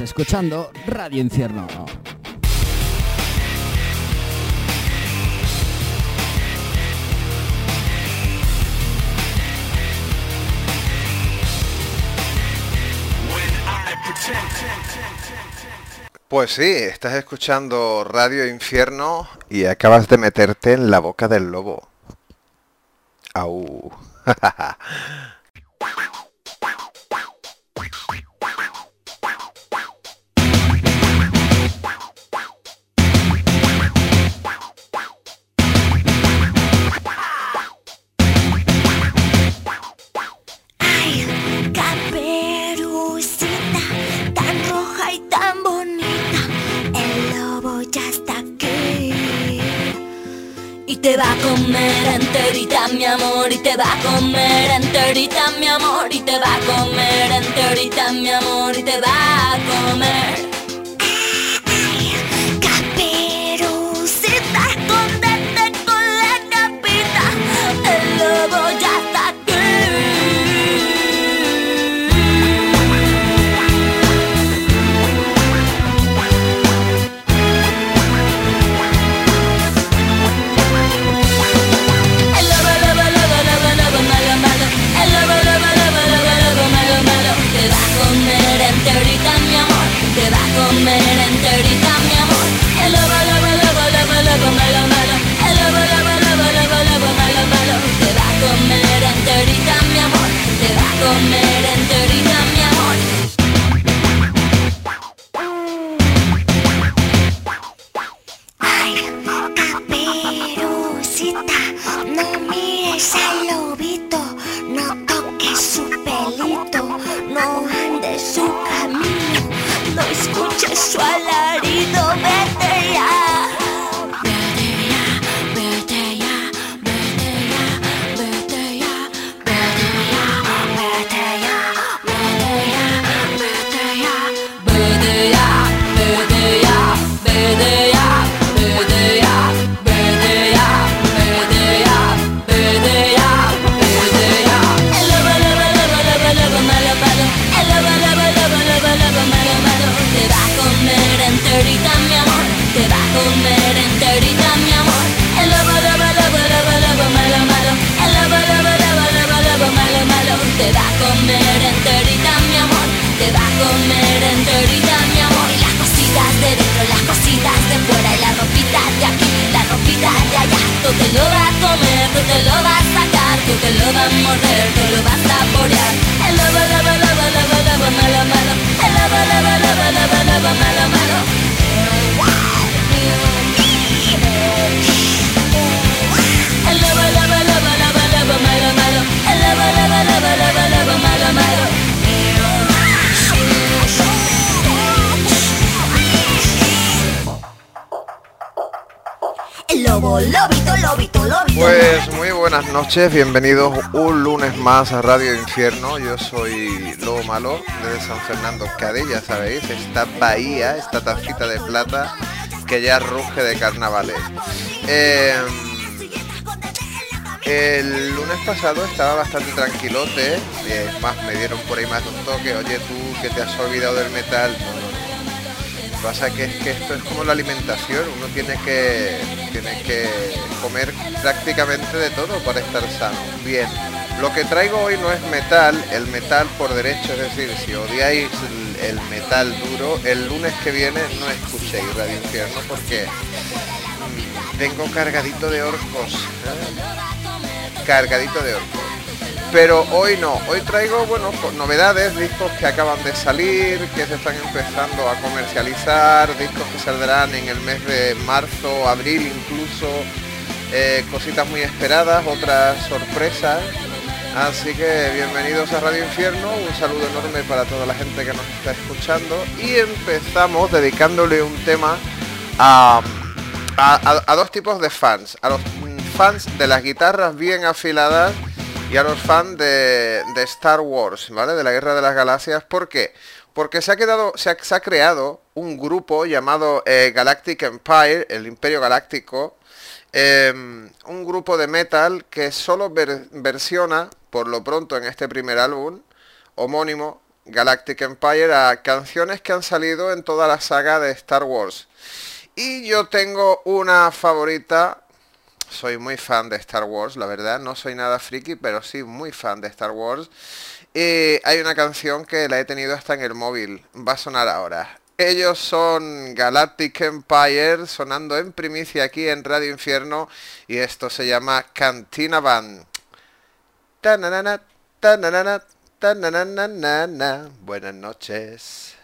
Escuchando Radio Infierno. Pues sí, estás escuchando Radio Infierno y acabas de meterte en la boca del lobo. Au. va a comer enterita, mi amor. Y te va a comer enterita, mi amor. Y te va a comer enterita, mi amor. Y te va a comer. Noches, bienvenidos un lunes más a Radio Infierno. Yo soy Lobo Malo desde San Fernando Cádiz, ya sabéis, esta bahía, esta tacita de plata que ya ruge de carnavales. Eh, el lunes pasado estaba bastante tranquilote, y es más, me dieron por ahí más un toque, oye tú que te has olvidado del metal. Pasa que es que esto es como la alimentación, uno tiene que, tiene que comer prácticamente de todo para estar sano. Bien, lo que traigo hoy no es metal, el metal por derecho, es decir, si odiáis el, metal duro, el lunes que viene no escuchéis Radio Infierno porque mm, vengo cargadito de orcos. ¿eh? Cargadito de orcos. Pero hoy no, hoy traigo, bueno, novedades, discos que acaban de salir, que se están empezando a comercializar, discos que saldrán en el mes de marzo, abril incluso, eh, cositas muy esperadas, otras sorpresas. Así que bienvenidos a Radio Infierno, un saludo enorme para toda la gente que nos está escuchando y empezamos dedicándole un tema a, a- dos tipos de fans, a los fans de las guitarras bien afiladas y a los fans de, Star Wars, ¿vale? De la Guerra de las Galaxias, porque porque se ha, creado un grupo llamado eh, Galactic Empire, el Imperio Galáctico, em, un grupo de metal que solo ver- versiona, por lo pronto en este primer álbum, homónimo, Galactic Empire, a canciones que han salido en toda la saga de Star Wars. Y yo tengo una favorita, soy muy fan de Star Wars, la verdad, no soy nada friki, pero sí muy fan de Star Wars. Y hay una canción que la he tenido hasta en el móvil, va a sonar ahora. Ellos son Galactic Empire, sonando en primicia aquí en Radio Infierno, y esto se llama Cantina Band. Tananana, tananana, tananana. Buenas noches.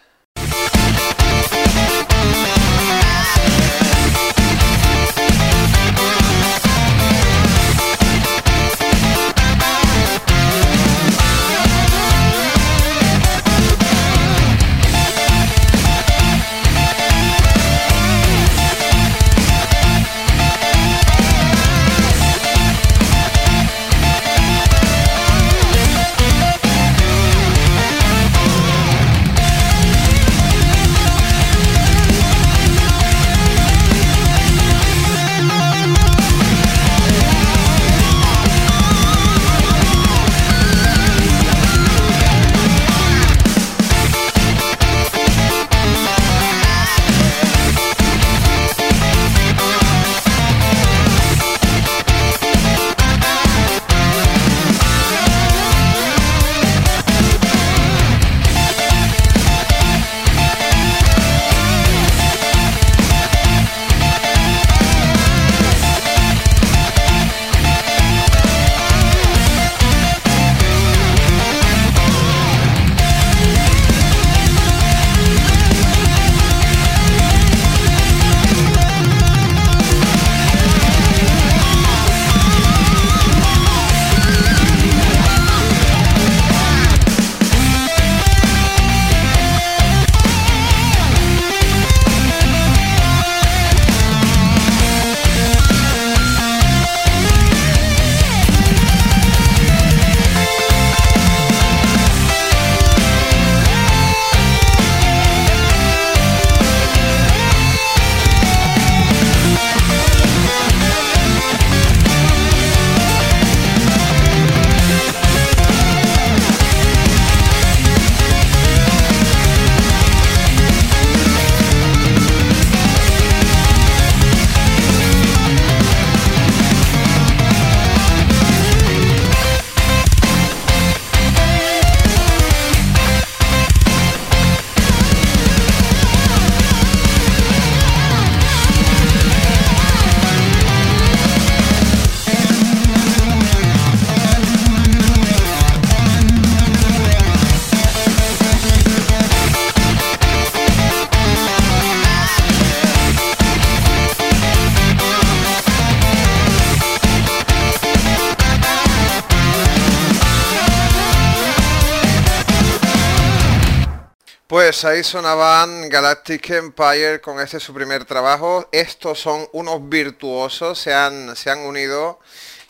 Pues ahí sonaban Galactic Empire con este su primer trabajo. Estos son unos virtuosos, se han, se han unido.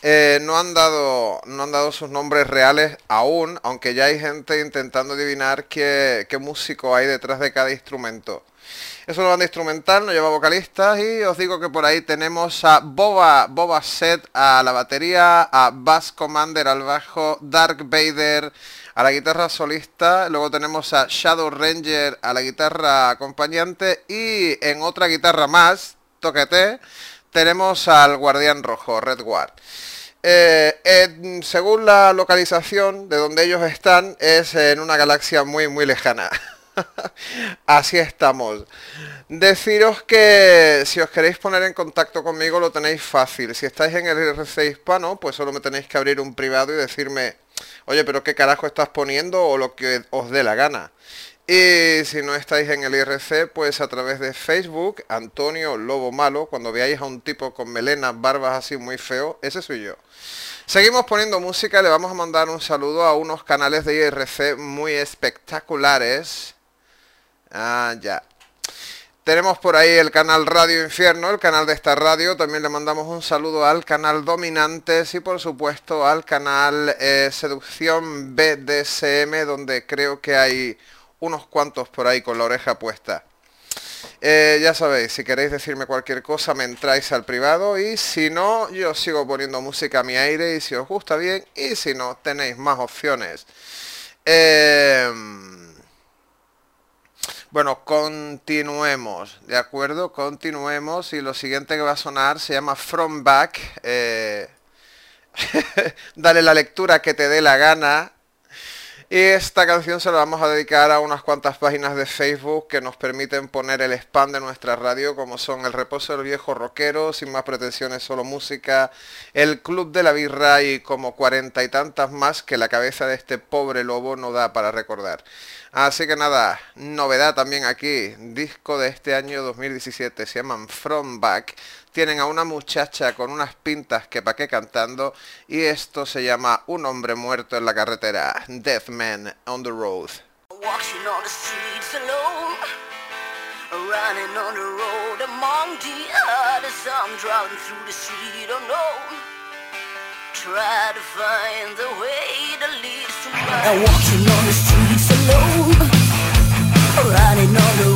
Eh, no, han dado, no han dado sus nombres reales aún, aunque ya hay gente intentando adivinar qué, qué músico hay detrás de cada instrumento. Es una banda instrumental, no lleva vocalistas y os digo que por ahí tenemos a Boba, Boba Set a la batería, a Bass Commander al bajo, Dark Vader a la guitarra solista, luego tenemos a Shadow Ranger a la guitarra acompañante y en otra guitarra más, toquete, tenemos al Guardián Rojo, Red Guard. Eh, según la localización de donde ellos están, es en una galaxia muy muy lejana. Así estamos. Deciros que si os queréis poner en contacto conmigo lo tenéis fácil. Si estáis en el RC hispano, pues solo me tenéis que abrir un privado y decirme, oye, pero qué carajo estás poniendo o lo que os dé la gana. Y si no estáis en el IRC, pues a través de Facebook, Antonio Lobo Malo, cuando veáis a un tipo con melenas, barbas así muy feo, ese soy yo. Seguimos poniendo música, le vamos a mandar un saludo a unos canales de IRC muy espectaculares. Ah, ya. Tenemos por ahí el canal Radio Infierno, el canal de esta radio. También le mandamos un saludo al canal Dominantes y por supuesto al canal eh, Seducción BDSM, donde creo que hay unos cuantos por ahí con la oreja puesta. Eh, ya sabéis, si queréis decirme cualquier cosa me entráis al privado y si no, yo sigo poniendo música a mi aire y si os gusta bien y si no, tenéis más opciones. Em, bueno, continuemos, ¿de acuerdo? Continuemos y lo siguiente que va a sonar se llama From Back. Eh, dale la lectura que te dé la gana. Y esta canción se la vamos a dedicar a unas cuantas páginas de Facebook que nos permiten poner el spam de nuestra radio, como son El Reposo del Viejo Rockero, Sin Más Pretensiones, Solo Música, El Club de la Birra y como cuarenta y tantas más que la cabeza de este pobre lobo no da para recordar. Así que nada, novedad también aquí, disco de este año 2017, se llaman From Back tienen a una muchacha con unas pintas que pa' qué cantando y esto se llama Un hombre muerto en la carretera, Death Man on the Road. Walking on the streets alone, running on the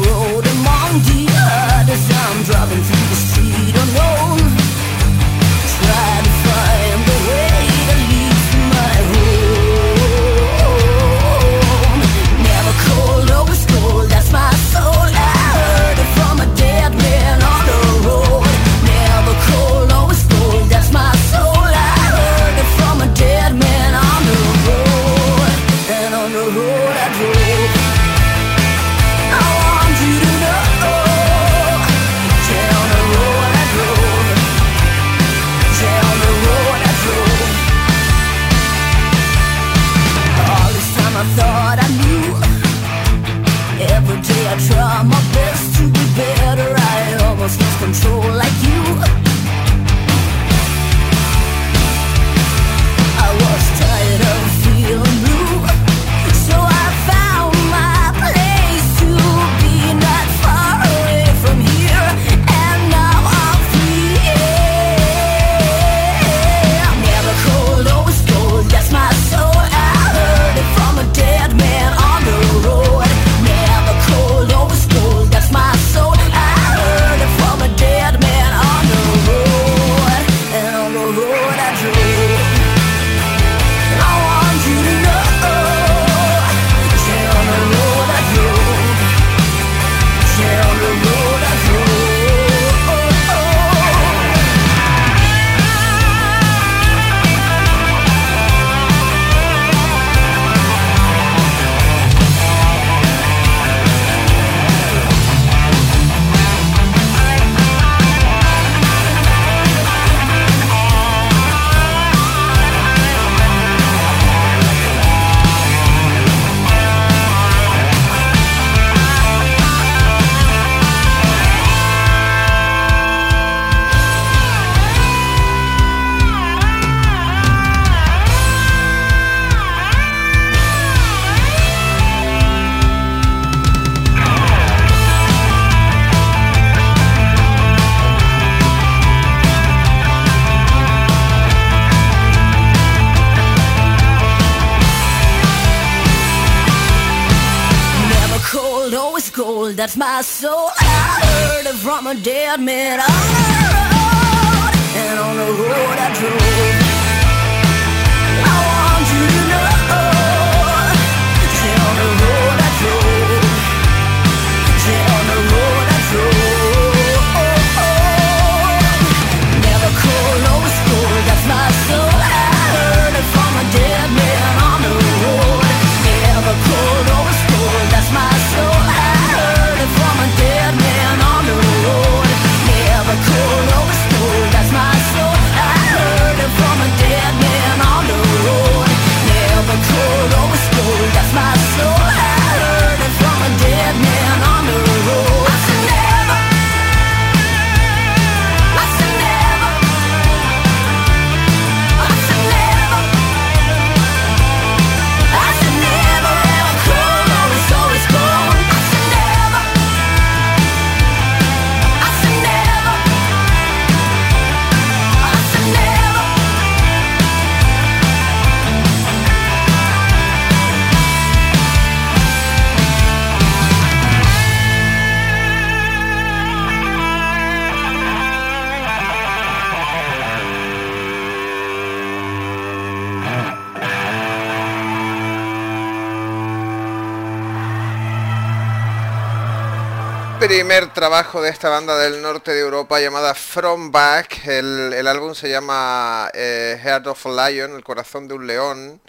primer trabajo de esta banda del norte de Europa llamada From Back. El, el álbum se llama eh, Heart of a Lion, el corazón de un león.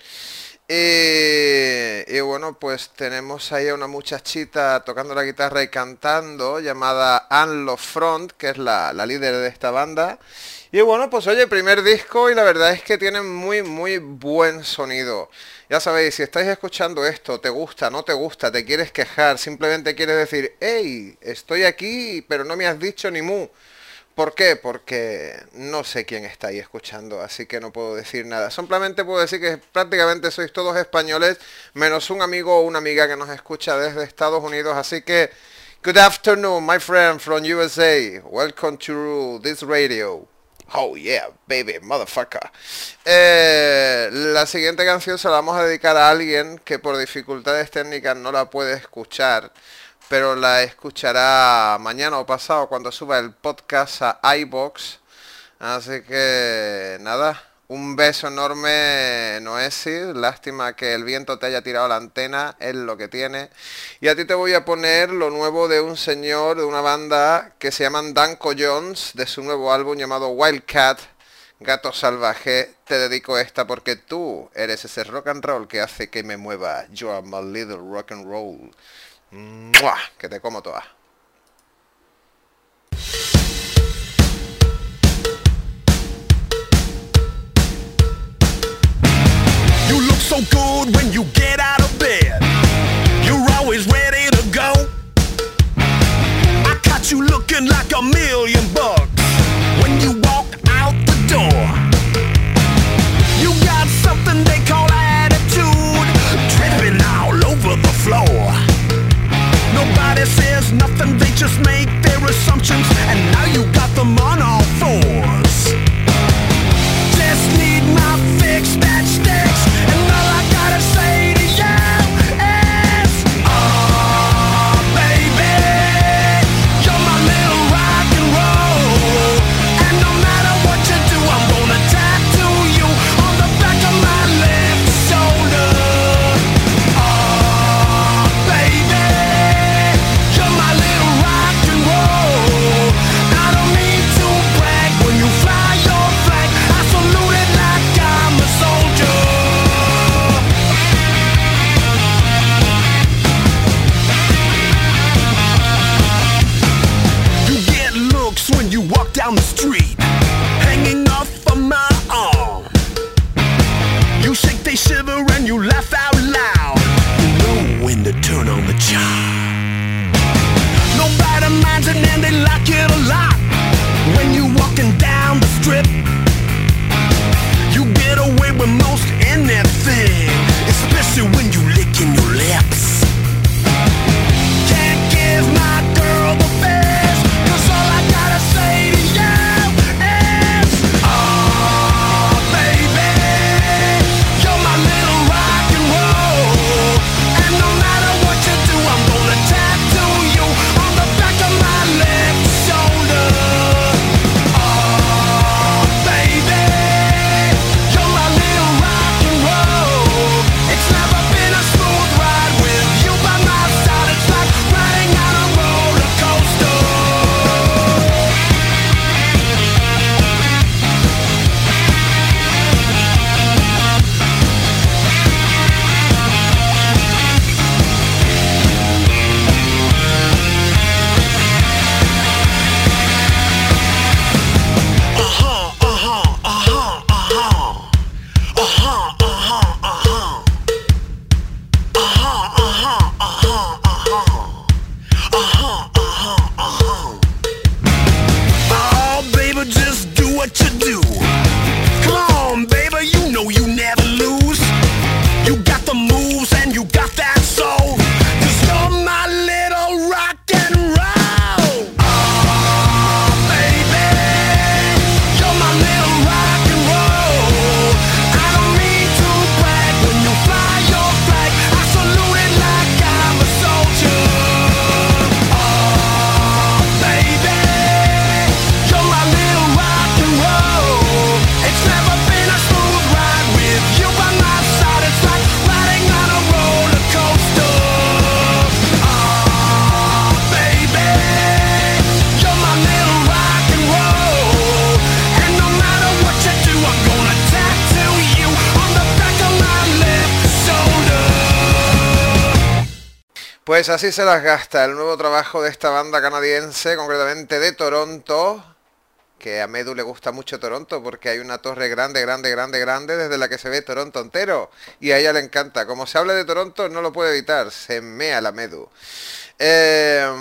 Y, bueno, pues tenemos ahí a una muchachita tocando la guitarra y cantando llamada Anne Front, que es la, la líder de esta banda. Y bueno, pues oye, primer disco y la verdad es que tiene muy, muy buen sonido. Ya sabéis, si estáis escuchando esto, te gusta, no te gusta, te quieres quejar, simplemente quieres decir, hey, estoy aquí, pero no me has dicho ni mu. ¿Por qué? Porque no sé quién está escuchando, así que no puedo decir nada. Simplemente puedo decir que prácticamente sois todos españoles, menos un amigo o una amiga que nos escucha desde Estados Unidos, así que... Good afternoon, my friend from USA. Welcome to this radio. Oh yeah, baby, motherfucker. Eh, la siguiente canción se la vamos a dedicar a alguien que por dificultades técnicas no la puede escuchar, pero la escuchará mañana o pasado cuando suba el podcast a iBox. Así que nada, un beso enorme, Noesis. Lástima que el viento te haya tirado la antena, es lo que tiene. Y a ti te voy a poner lo nuevo de un señor, de una banda que se llaman Danko Jones, de su nuevo álbum llamado Wildcat, Gato Salvaje. Te dedico esta porque tú eres ese rock and roll que hace que me mueva. You are my little rock and roll. Que te como toda. So good when you get out of bed. You're always ready to go. I caught you looking like a million bucks when you walk out the door. You got something they call attitude, dripping all over the floor. Nobody says nothing, they just make their assumptions, and now you got them on all fours. Pues así se las gasta el nuevo trabajo de esta banda canadiense, concretamente de Toronto, que a Medu le gusta mucho Toronto porque hay una torre grande, grande, grande, grande desde la que se ve Toronto entero y a ella le encanta. Como se habla de Toronto no lo puede evitar, se mea la Medu. Eh,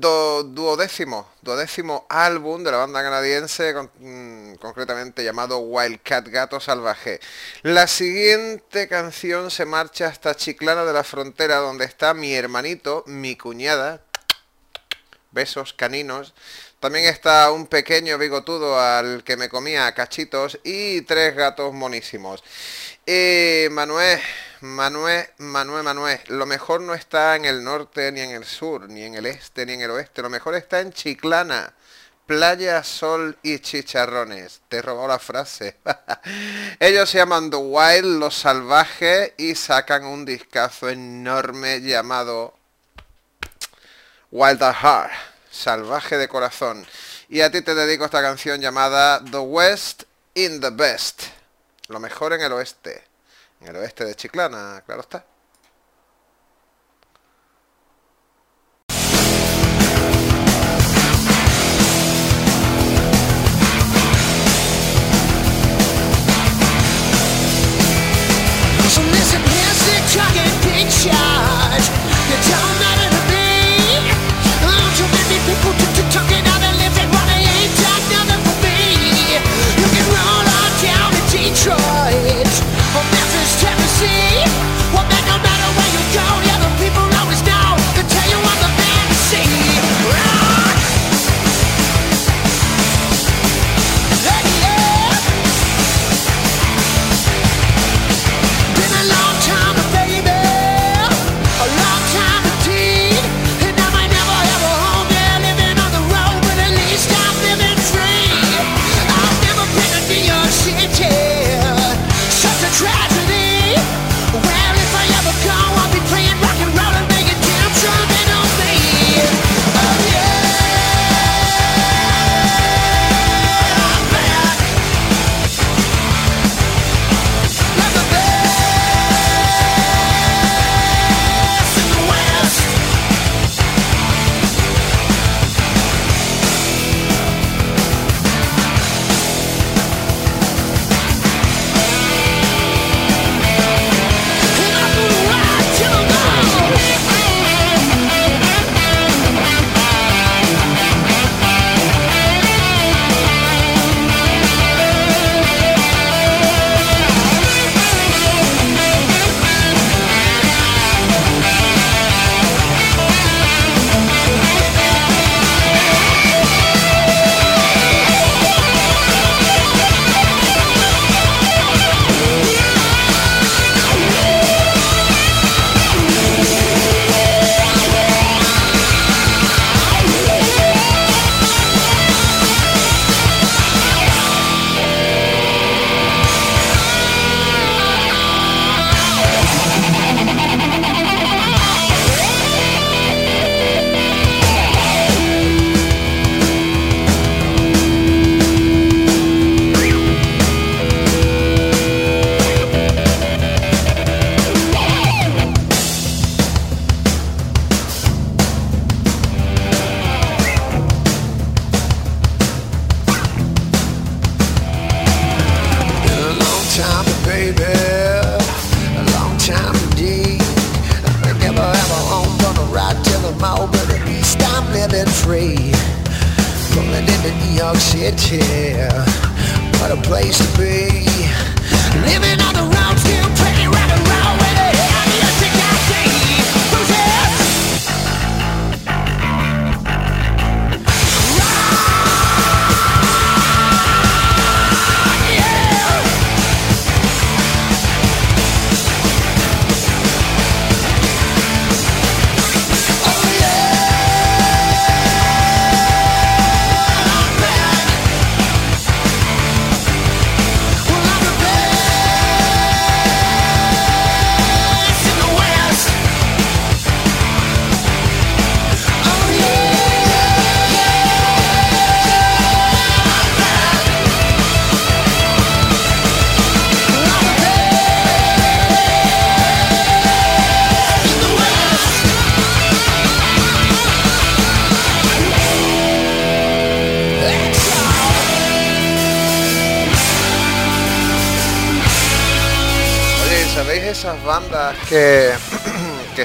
do- duodécimo, duodécimo álbum de la banda canadiense, mm, concretamente llamado Wildcat Gato Salvaje. La siguiente canción se marcha hasta Chiclana de la Frontera, donde está mi hermanito, mi cuñada, besos caninos. También está un pequeño bigotudo al que me comía cachitos y tres gatos monísimos. Y Manuel, Manuel, Manuel, Manuel, lo mejor no está en el norte ni en el sur, ni en el este ni en el oeste, lo mejor está en Chiclana. Playa, sol y chicharrones. Te he robado la frase. Ellos se llaman The Wild, los salvajes, y sacan un discazo enorme llamado Wild at Heart, salvaje de corazón. Y a ti te dedico esta canción llamada The West in the Best. Lo mejor en el oeste. El oeste de Chiclana, claro está.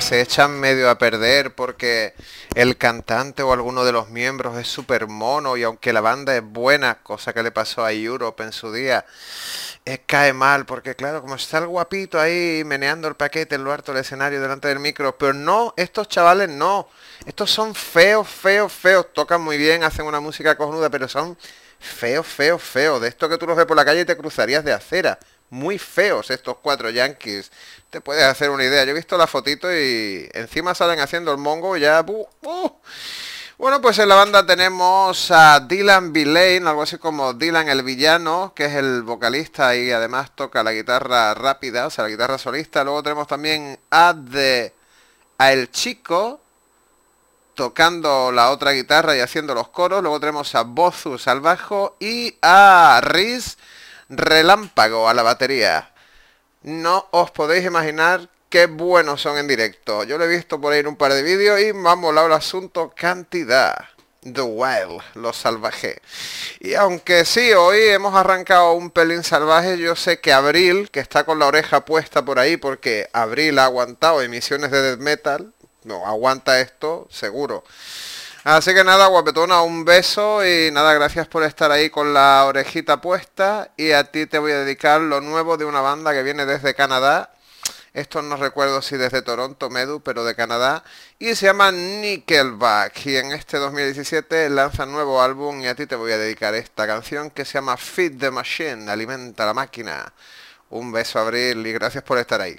Se echan medio a perder porque el cantante o alguno de los miembros es súper mono y aunque la banda es buena, cosa que le pasó a Europe en su día, eh, cae mal porque claro, como está el guapito ahí meneando el paquete en lo harto del escenario delante del micro, pero no, estos chavales no, estos son feos, feos, feos, tocan muy bien, hacen una música cojonuda, pero son feos, feos, feos, de esto que tú los ves por la calle y te cruzarías de acera. Muy feos estos cuatro yankees. Te puedes hacer una idea. Yo he visto la fotito y encima salen haciendo el mongo y ya... Bueno, pues en la banda tenemos a Dylan Lane, algo así como Dylan el villano, que es el vocalista y además toca la guitarra rápida, o sea, la guitarra solista. Luego tenemos también a, de, a El Chico, tocando la otra guitarra y haciendo los coros. Luego tenemos a Bozus al bajo y a Riz Relámpago a la batería. No os podéis imaginar qué buenos son en directo. Yo lo he visto por ahí en un par de vídeos y me ha molado asunto cantidad. The Wild, lo salvaje. Y aunque sí, hoy hemos arrancado un pelín salvaje, yo sé que Abril, que está con la oreja puesta por ahí porque Abril ha aguantado emisiones de death metal, no, aguanta esto, seguro. Así que nada, guapetona, un beso y nada, gracias por estar ahí con la orejita puesta y a ti te voy a dedicar lo nuevo de una banda que viene desde Canadá. Esto no recuerdo si desde Toronto, Medu, pero de Canadá. Y se llama Nickelback. Y en este 2017 lanza un nuevo álbum y a ti te voy a dedicar esta canción que se llama Feed the Machine, Alimenta la máquina. Un beso, Abril, y gracias por estar ahí.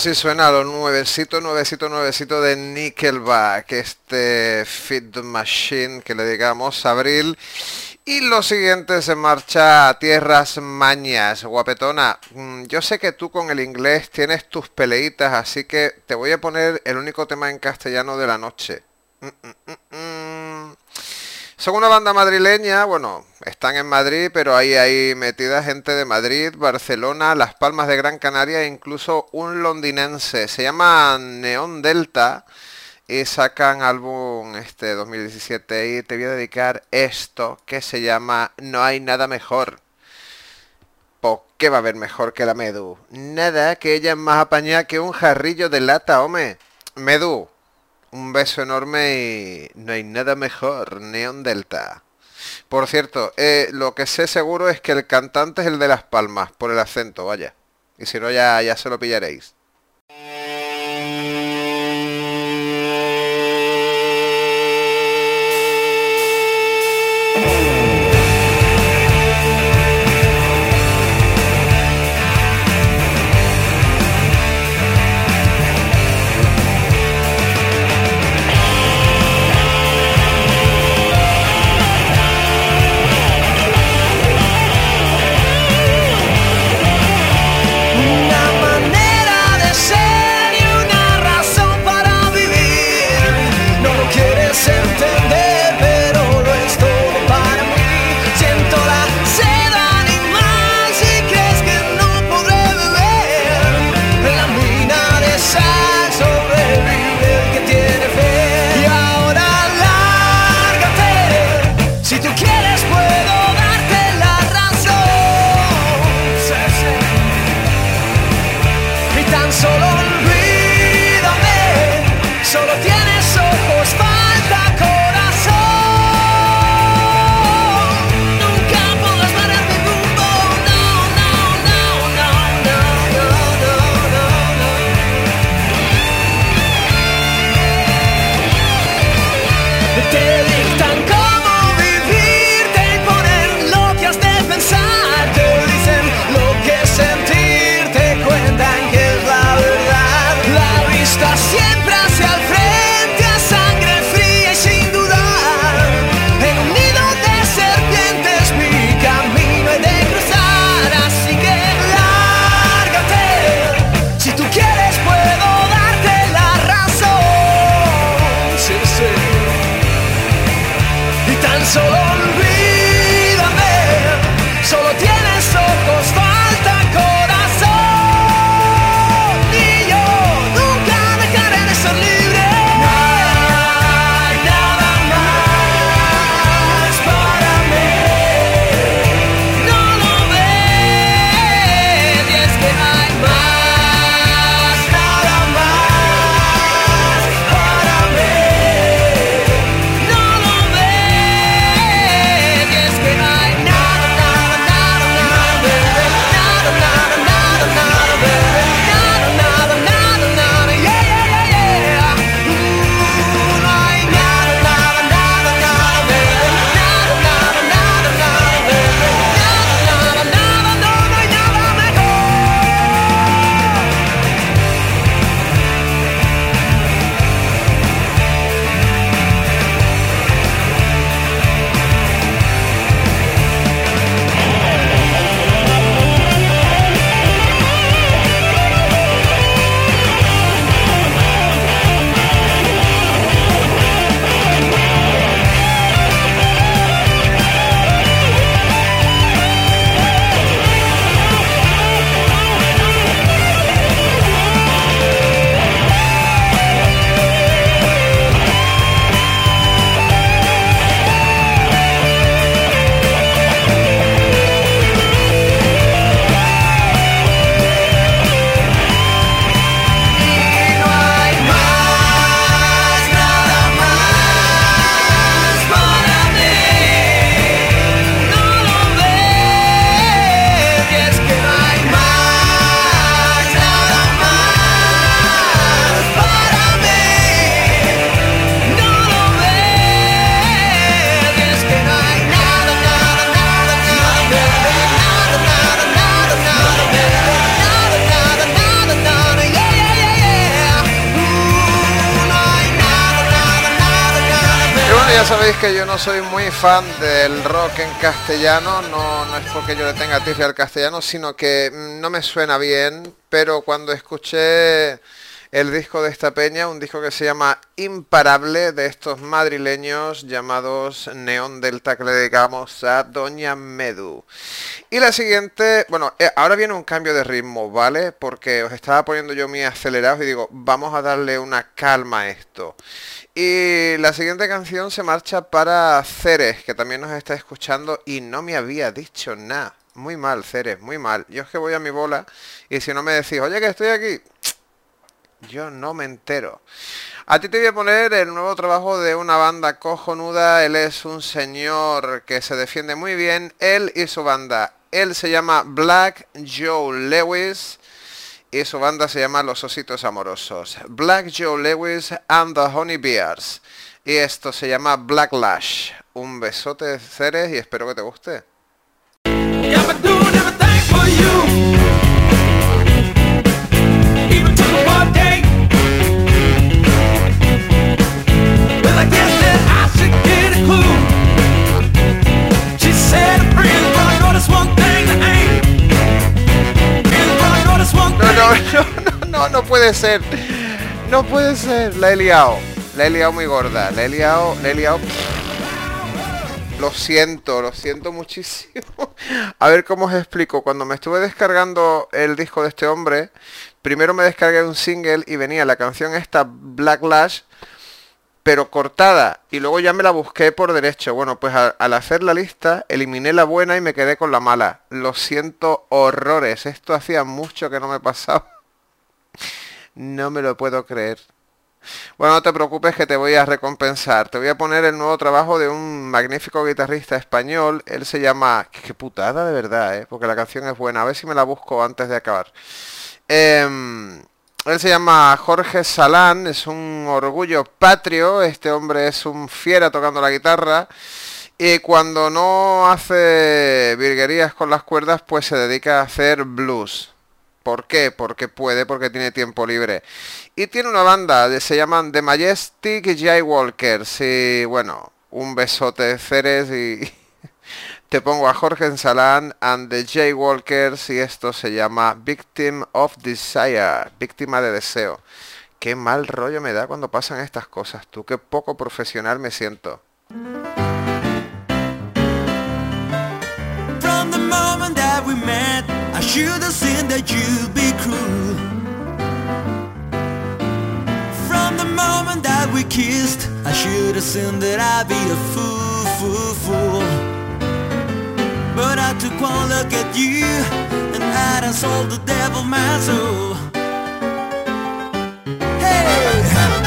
Así suena los nuevecitos, nuevecitos, nuevecitos de Nickelback, este Fit Machine que le digamos abril. Y lo siguiente se marcha a tierras mañas, guapetona. mm, Yo sé que tú con el inglés tienes tus peleitas, así que te voy a poner el único tema en castellano de la noche. Mm, mm. Son una banda madrileña, bueno, están en Madrid, pero ahí hay metida gente de Madrid, Barcelona, Las Palmas de Gran Canaria e incluso un londinense. Se llama Neon Delta y sacan álbum este 2017 y te voy a dedicar esto que se llama No hay nada mejor. ¿Por qué va a haber mejor que la Medu? Nada, que ella es más apañada que un jarrillo de lata, hombre. Medu, un beso enorme y no hay nada mejor, Neon Delta. Por cierto, eh, lo que sé seguro es que el cantante es el de Las Palmas, por el acento, vaya. Y si no, ya, ya se lo pillaréis. Fan del rock en castellano, no, no es porque yo le tenga tirria al castellano, sino que mm, no me suena bien, pero cuando escuché el disco de esta peña, un disco que se llama Imparable, de estos madrileños llamados Neón Delta, que le dedicamos a Doña Medu. Y la siguiente, bueno, eh, ahora viene un cambio de ritmo, ¿vale? Porque os estaba poniendo yo muy acelerados y digo, vamos a darle una calma a esto. Y la siguiente canción se marcha para Ceres, que también nos está escuchando y no me había dicho nada. Muy mal, Ceres, muy mal. Yo es que voy a mi bola y si no me decís, oye que estoy aquí, yo no me entero. A ti te voy a poner el nuevo trabajo de una banda cojonuda. Él es un señor que se defiende muy bien. Él y su banda. Él se llama Black Joe Lewis y su banda se llama Los Ositos Amorosos. Black Joe Lewis and the Honey Bears. Y esto se llama Black Lash. Un besote de Ceres y espero que te guste. No, no, no, puede ser. No puede ser. La he liado. La he liado muy gorda. La he liado, la he liado. Lo siento, lo siento muchísimo. A ver cómo os explico. Cuando me estuve descargando el disco de este hombre, primero me descargué un single y venía la canción esta Black Lash, pero cortada. Y luego ya me la busqué por derecho. Bueno, pues al hacer la lista, eliminé la buena y me quedé con la mala. Lo siento horrores. Esto hacía mucho que no me pasaba. No me lo puedo creer. Bueno, no te preocupes que te voy a recompensar. Te voy a poner el nuevo trabajo de un magnífico guitarrista español. Él se llama... Qué, qué putada de verdad, ¿eh? Porque la canción es buena. A ver si me la busco antes de acabar. Em, él se llama Jorge Salán. Es un orgullo patrio. Este hombre es un fiera tocando la guitarra. Y cuando no hace virguerías con las cuerdas, pues se dedica a hacer blues. ¿Por qué? Porque puede, porque tiene tiempo libre. Y tiene una banda, se llaman The Majestic Jaywalkers. Y bueno, un besote Ceres y te pongo a Jorge Salán and the Jaywalkers y esto se llama Victim of Desire, víctima de deseo. Qué mal rollo me da cuando pasan estas cosas, tú, qué poco profesional me siento. From the moment that we I should have seen that I be a fool. But I took one look at you, and I sold the devil my soul. Hey!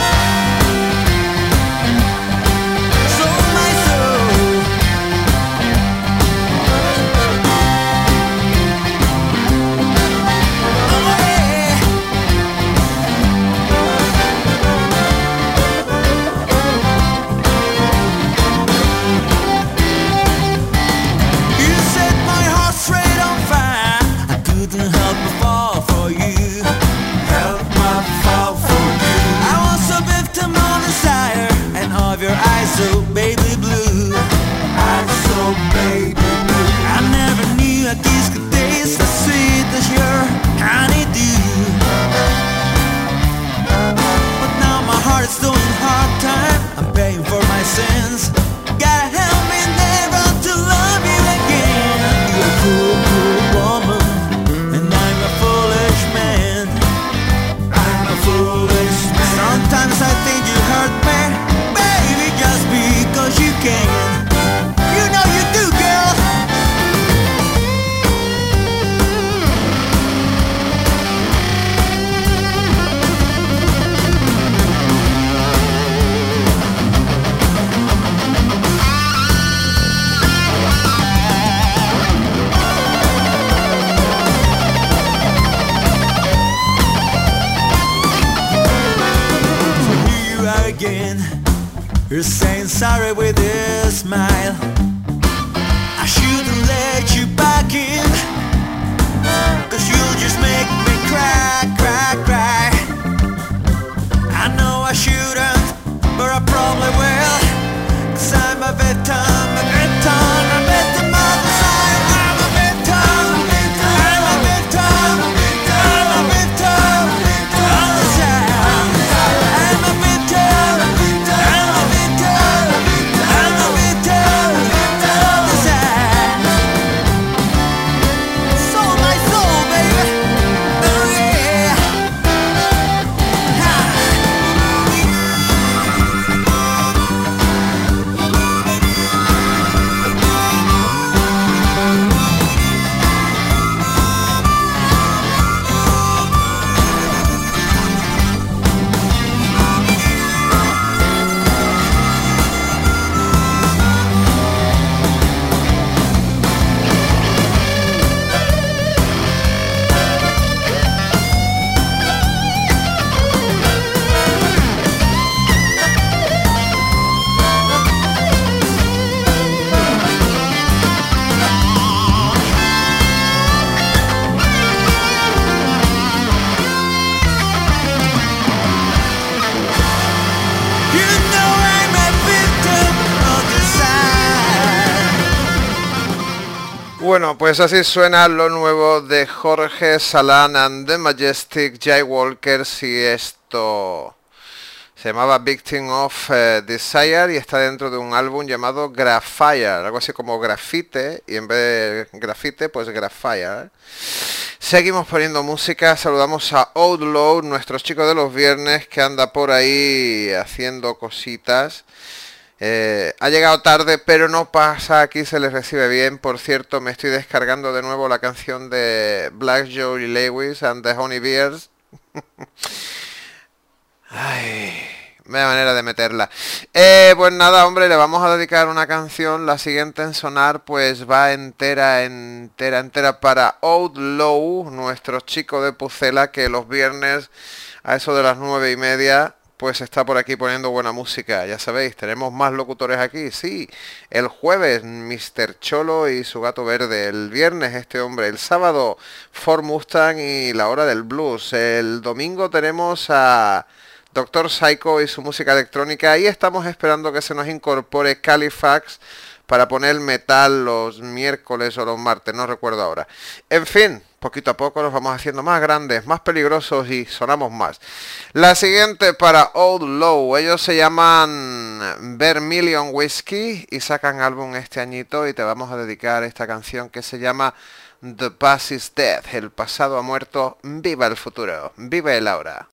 Cry, cry, cry. I know I shouldn't, but I probably will. Pues así suena lo nuevo de Jorge Salán and the Majestic Walkers y esto se llamaba Victim of eh, Desire y está dentro de un álbum llamado Graphire, algo así como grafite y en vez de grafite pues Graphire. Seguimos poniendo música, saludamos a Outlaw, nuestro chico de los viernes que anda por ahí haciendo cositas. Eh, ha llegado tarde, pero no pasa, aquí se les recibe bien. Por cierto, me estoy descargando de nuevo la canción de Black Joe Lewis and the Honey Bears. Ay, vaya manera de meterla. Eh, pues nada, hombre, le vamos a dedicar una canción. La siguiente en sonar, pues va entera, entera, entera para Outlaw, nuestro chico de Pucela, que los viernes a eso de las nueve y media pues está por aquí poniendo buena música. Ya sabéis, tenemos más locutores aquí. Sí, el jueves Mr. Cholo y su gato verde. El viernes este hombre. El sábado Ford Mustang y la hora del blues. El domingo tenemos a Doctor Psycho y su música electrónica. Y estamos esperando que se nos incorpore Califax para poner metal los miércoles o los martes. No recuerdo ahora. En fin poquito a poco nos vamos haciendo más grandes, más peligrosos y sonamos más. La siguiente para Old Low, ellos se llaman Vermilion Whiskey y sacan álbum este añito y te vamos a dedicar esta canción que se llama The Past is Dead, el pasado ha muerto, viva el futuro, vive el ahora.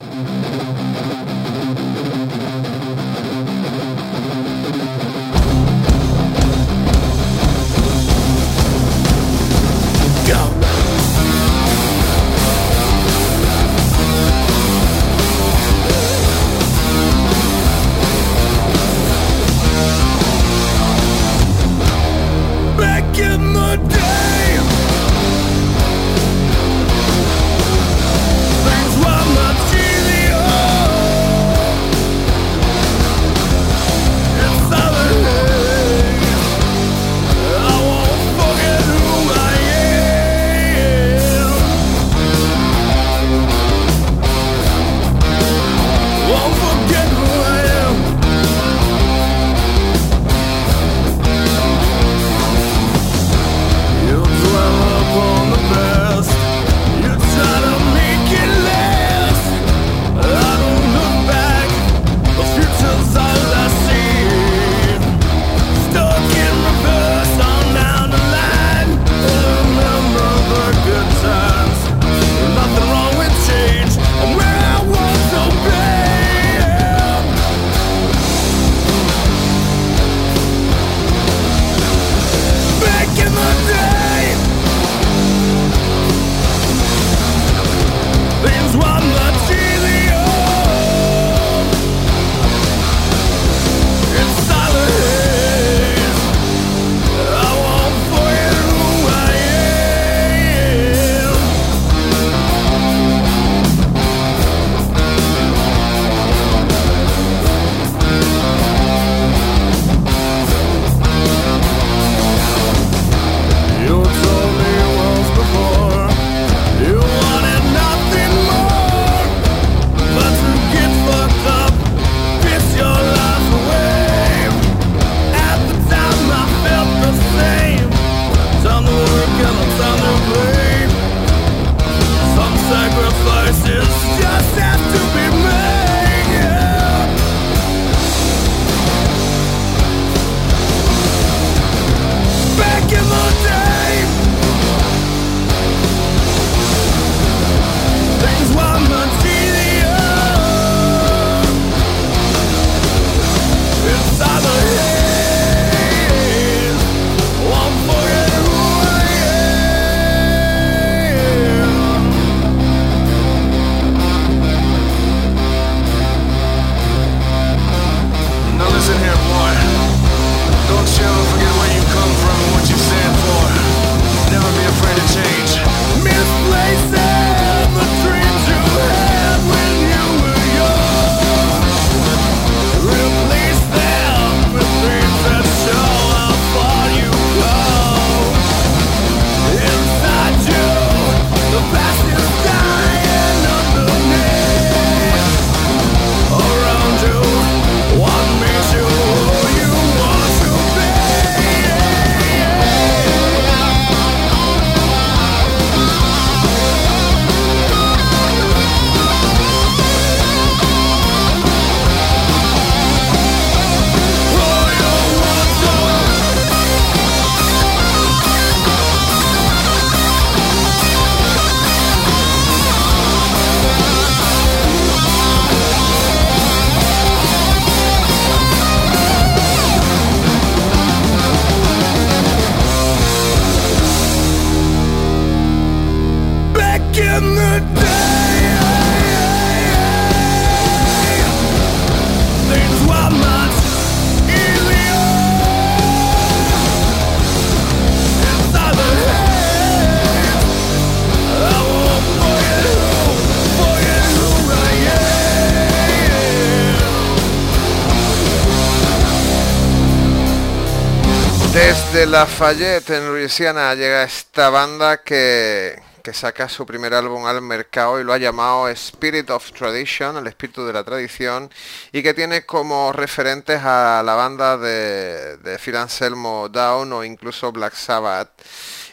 Lafayette, en Louisiana, llega esta banda que, que saca su primer álbum al mercado y lo ha llamado Spirit of Tradition, el espíritu de la tradición, y que tiene como referentes a la banda de, Phil Anselmo Down o incluso Black Sabbath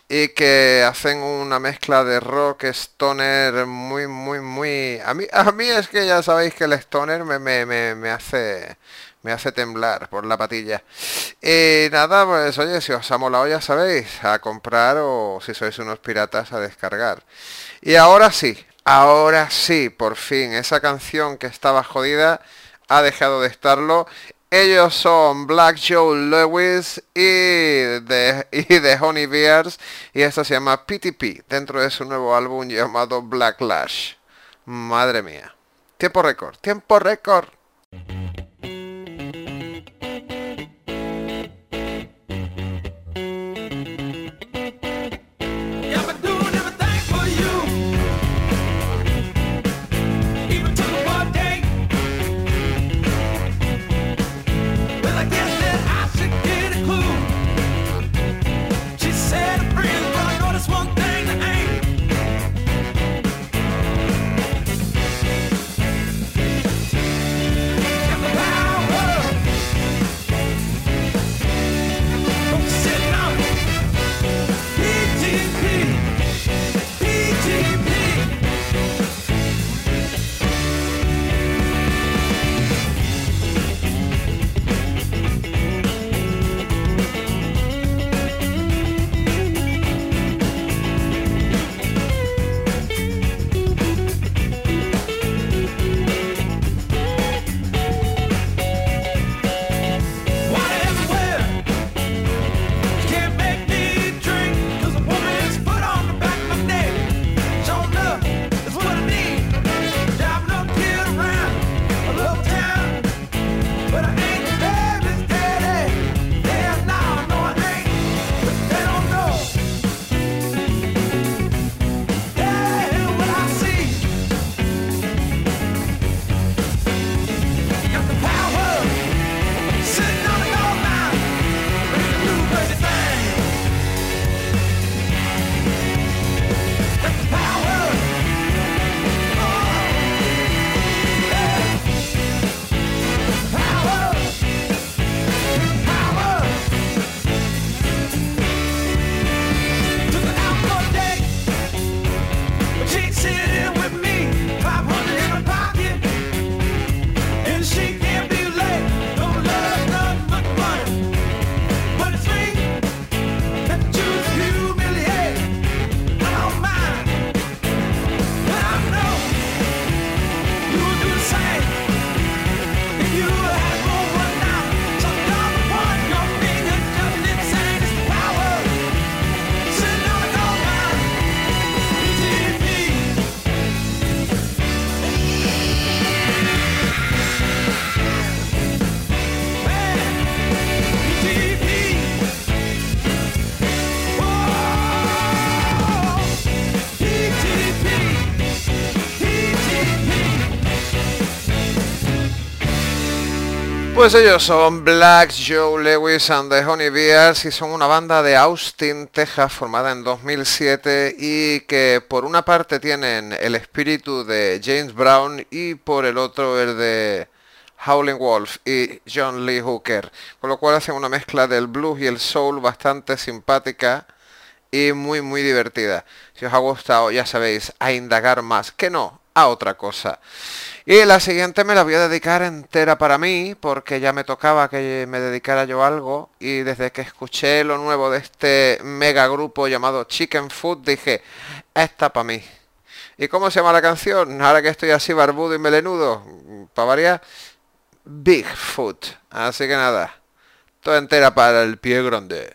y que hacen una mezcla de rock stoner muy muy muy a mí a mí es que ya sabéis que el stoner me, me, me hace me hace temblar por la patilla. Y nada, pues oye, si os ha molado ya sabéis, a comprar o si sois unos piratas a descargar. Y ahora sí, ahora sí, por fin, esa canción que estaba jodida ha dejado de estarlo. Ellos son Black Joe Lewis y de, y Honey Bears y esto se llama PTP dentro de su nuevo álbum llamado Blacklash. Madre mía. Tiempo récord, tiempo récord. Pues ellos son Black Joe Lewis and the Honey Bears y son una banda de Austin, Texas, formada en 2007 y que por una parte tienen el espíritu de James Brown y por el otro el de Howling Wolf y John Lee Hooker, con lo cual hacen una mezcla del blues y el soul bastante simpática y muy muy divertida. Si os ha gustado, ya sabéis, a indagar más, que no, a otra cosa. Y la siguiente me la voy a dedicar entera para mí, porque ya me tocaba que me dedicara yo algo, y desde que escuché lo nuevo de este mega grupo llamado Chicken Food, dije, esta para mí. ¿Y cómo se llama la canción? Ahora que estoy así barbudo y melenudo, para variar, Bigfoot. Así que nada, toda entera para el pie grande.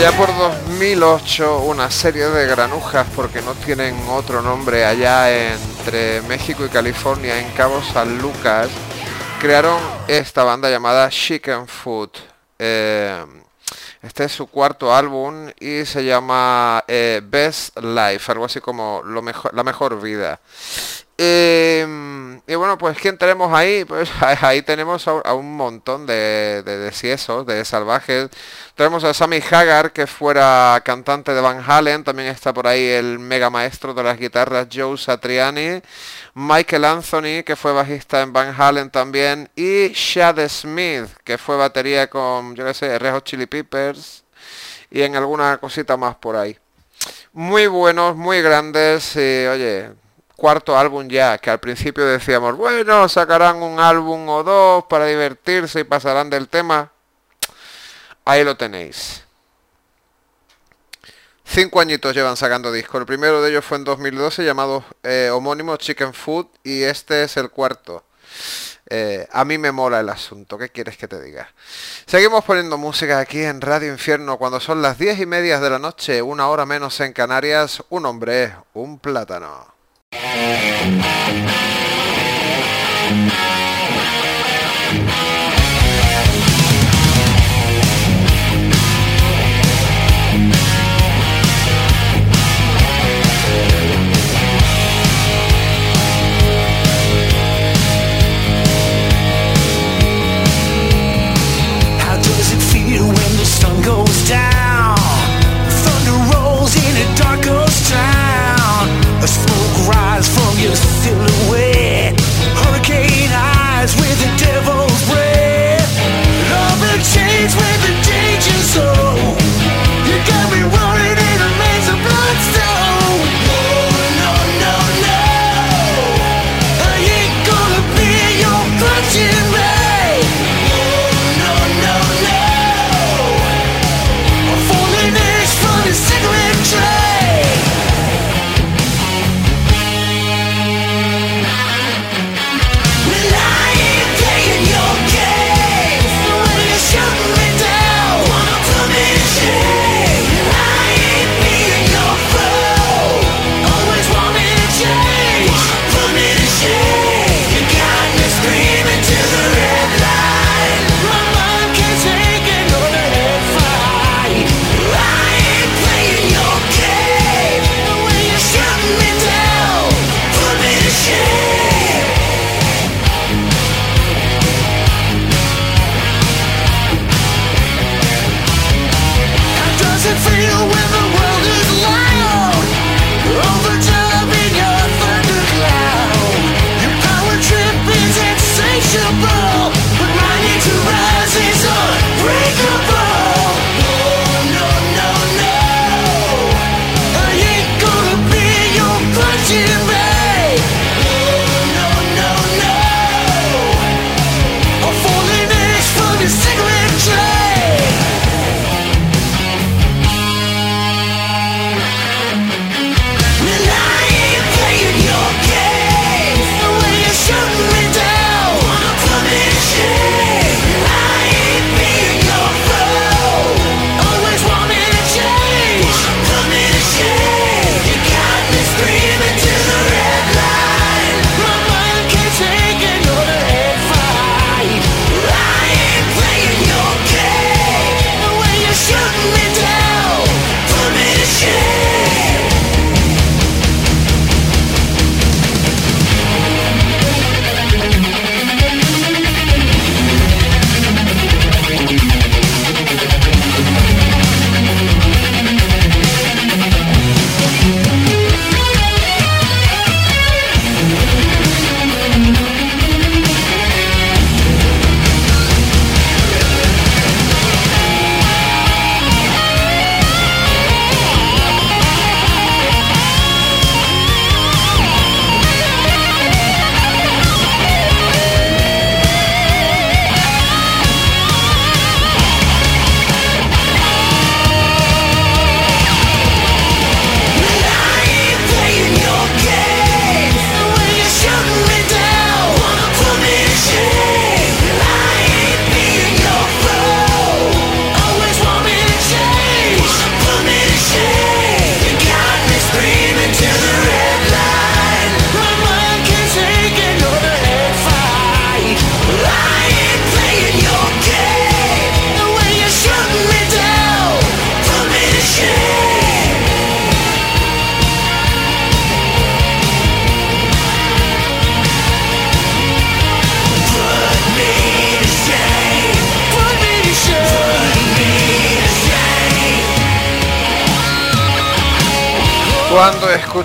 Allá por 2008, una serie de granujas, porque no tienen otro nombre, allá entre México y California, en Cabo San Lucas, crearon esta banda llamada Chicken Food. Eh, este es su cuarto álbum y se llama eh, Best Life, algo así como lo mejor, la mejor vida. Eh, y bueno, pues ¿quién tenemos ahí? Pues ahí tenemos a, un montón de, de, de de salvajes. Tenemos a Sammy Hagar, que fuera cantante de Van Halen. También está por ahí el mega maestro de las guitarras Joe Satriani. Michael Anthony, que fue bajista en Van Halen también. Y Shad Smith, que fue batería con, yo qué sé, Red Hot Chili Peppers. Y en alguna cosita más por ahí. Muy buenos, muy grandes. Y oye, cuarto álbum ya, que al principio decíamos, bueno, sacarán un álbum o dos para divertirse y pasarán del tema. Ahí lo tenéis. Cinco añitos llevan sacando disco. El primero de ellos fue en 2012 llamado eh, homónimo Chicken Food y este es el cuarto. Eh, a mí me mola el asunto, ¿qué quieres que te diga? Seguimos poniendo música aquí en Radio Infierno cuando son las diez y media de la noche, una hora menos en Canarias, un hombre un plátano. Thank you. Your silhouette. Hurricane eyes with the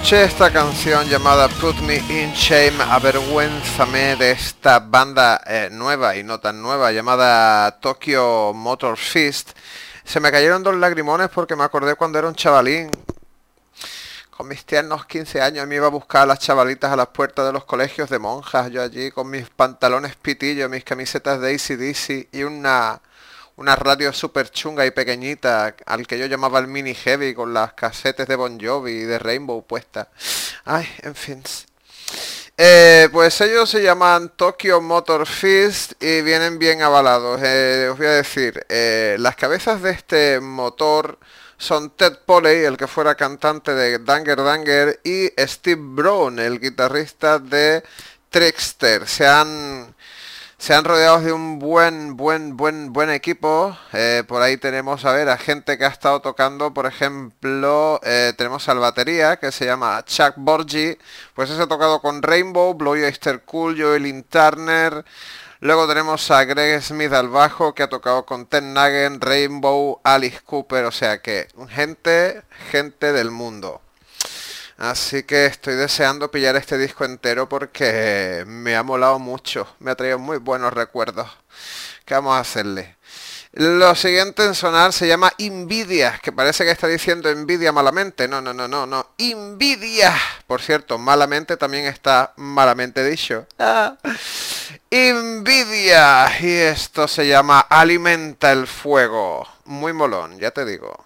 escuché esta canción llamada Put Me in Shame, avergüénzame de esta banda eh, nueva y no tan nueva llamada Tokyo Motor Fist, se me cayeron dos lagrimones porque me acordé cuando era un chavalín. Con mis tiernos 15 años me iba a buscar a las chavalitas a las puertas de los colegios de monjas, yo allí con mis pantalones pitillos, mis camisetas de ACDC y una una radio súper chunga y pequeñita al que yo llamaba el mini heavy con las casetes de Bon Jovi y de Rainbow puestas. Ay, en fin. Eh, pues ellos se llaman Tokyo Motor Fist y vienen bien avalados. Eh, os voy a decir, eh, las cabezas de este motor son Ted Poley, el que fuera cantante de Danger Danger, y Steve Brown, el guitarrista de Trickster. Se han se han rodeado de un buen, buen, buen, buen equipo. Eh, por ahí tenemos, a ver, a gente que ha estado tocando, por ejemplo, eh, tenemos al batería, que se llama Chuck Borgi. Pues ese ha tocado con Rainbow, Blow Easter Cool, Joel Turner. Luego tenemos a Greg Smith al bajo, que ha tocado con Ten Nagen, Rainbow, Alice Cooper. O sea que, gente, gente del mundo. Así que estoy deseando pillar este disco entero porque me ha molado mucho. Me ha traído muy buenos recuerdos. ¿Qué vamos a hacerle? Lo siguiente en sonar se llama Invidia, que parece que está diciendo envidia malamente. No, no, no, no, no. Invidia. Por cierto, malamente también está malamente dicho. Ah. Invidia. Y esto se llama Alimenta el fuego. Muy molón, ya te digo.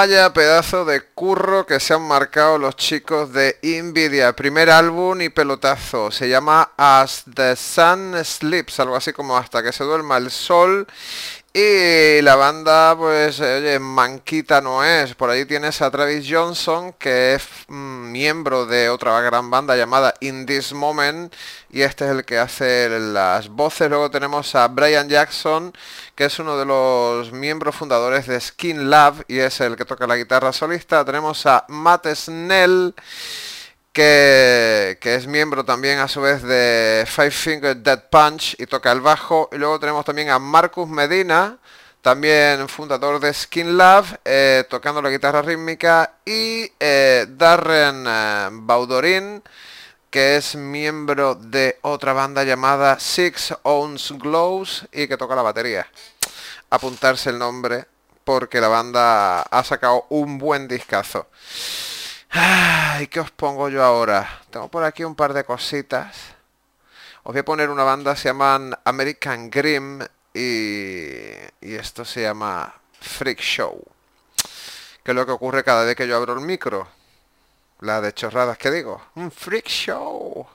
Vaya pedazo de curro que se han marcado los chicos de Nvidia. Primer álbum y pelotazo. Se llama As the Sun Sleeps, algo así como hasta que se duerma el sol. Y la banda, pues, oye, manquita no es. Por ahí tienes a Travis Johnson, que es mm, miembro de otra gran banda llamada In This Moment. Y este es el que hace las voces. Luego tenemos a Brian Jackson, que es uno de los miembros fundadores de Skin Lab y es el que toca la guitarra solista. Tenemos a Matt Snell que, es miembro también a su vez de Five Finger Dead Punch y toca el bajo. Y luego tenemos también a Marcus Medina, también fundador de Skin Lab, eh, tocando la guitarra rítmica. Y eh, Darren eh, Baudorin, que es miembro de otra banda llamada Six Owns Glows y que toca la batería. Apuntarse el nombre porque la banda ha sacado un buen discazo. Ay, ¿qué os pongo yo ahora? Tengo por aquí un par de cositas. Os voy a poner una banda, se llaman American Grim y, y esto se llama Freak Show. ¿Qué es lo que ocurre cada vez que yo abro el micro? La de chorradas que digo. Un Freak Show.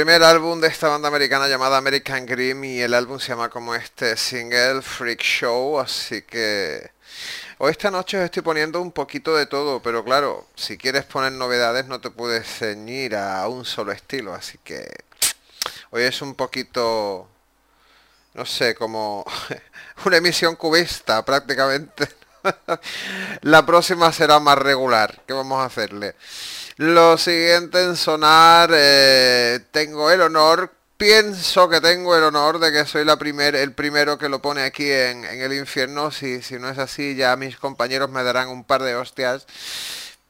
Primer álbum de esta banda americana llamada American Grim y el álbum se llama como este single Freak Show, así que Hoy esta noche os estoy poniendo un poquito de todo, pero claro, si quieres poner novedades no te puedes ceñir a un solo estilo, así que hoy es un poquito, no sé, como una emisión cubista prácticamente. La próxima será más regular. ¿Qué vamos a hacerle? Lo siguiente en sonar, eh, tengo el honor, pienso que tengo el honor de que soy la primer, el primero que lo pone aquí en, el infierno. Si, si no es así, ya mis compañeros me darán un par de hostias.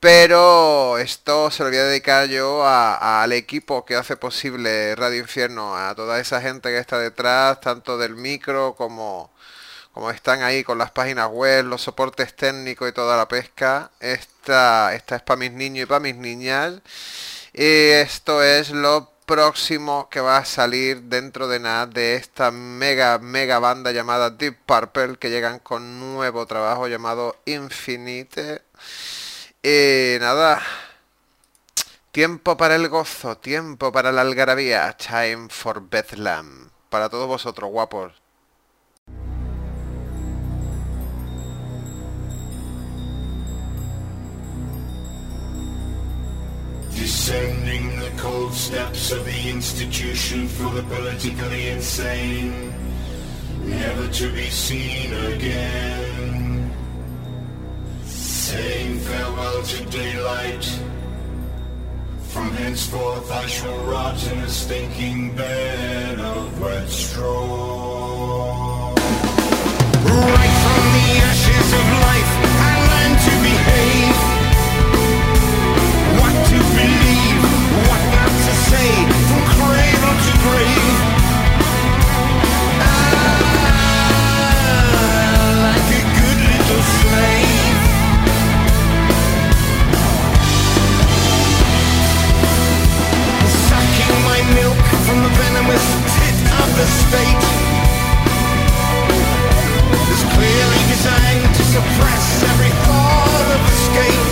Pero esto se lo voy a dedicar yo al equipo que hace posible Radio Infierno, a toda esa gente que está detrás, tanto del micro como, como están ahí con las páginas web, los soportes técnicos y toda la pesca. Esta, esta es para mis niños y para mis niñas. Y esto es lo próximo que va a salir dentro de nada de esta mega, mega banda llamada Deep Purple que llegan con nuevo trabajo llamado Infinite. Y nada, tiempo para el gozo, tiempo para la algarabía, time for Bethlehem. Para todos vosotros, guapos. Descending the cold steps of the institution for the politically insane, never to be seen again. Saying farewell to daylight. From henceforth I shall rot in a stinking bed of wet straw. Right from the ashes of life, I learned to behave. Venomous tit of the state. Is clearly designed to suppress every thought of escape.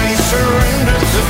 I surrender to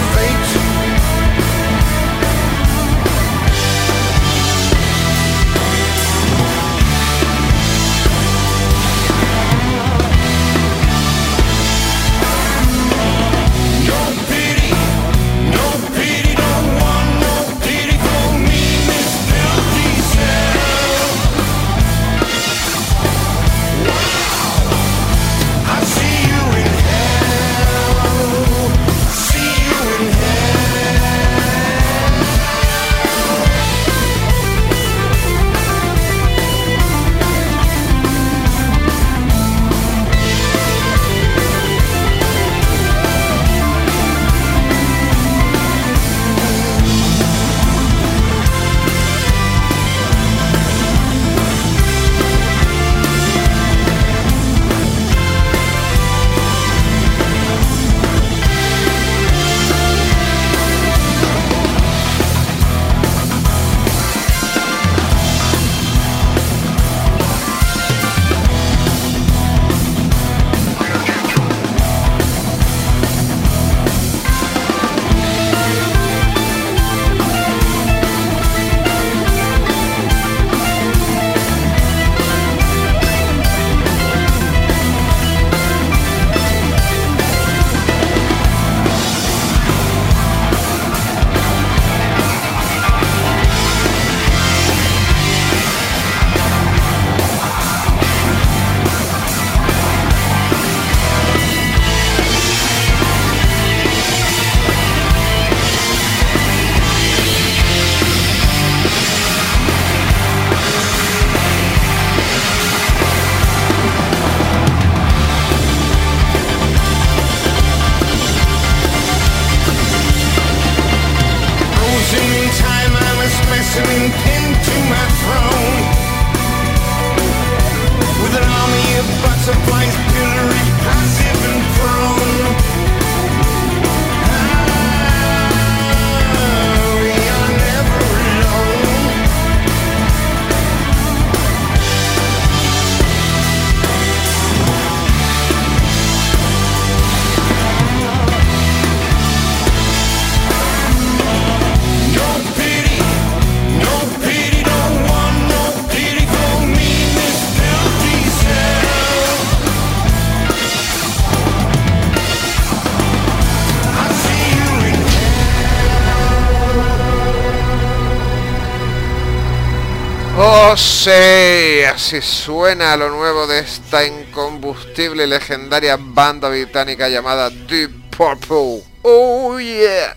Sí, así suena lo nuevo de esta incombustible y legendaria banda británica llamada Deep Purple. Oh yeah.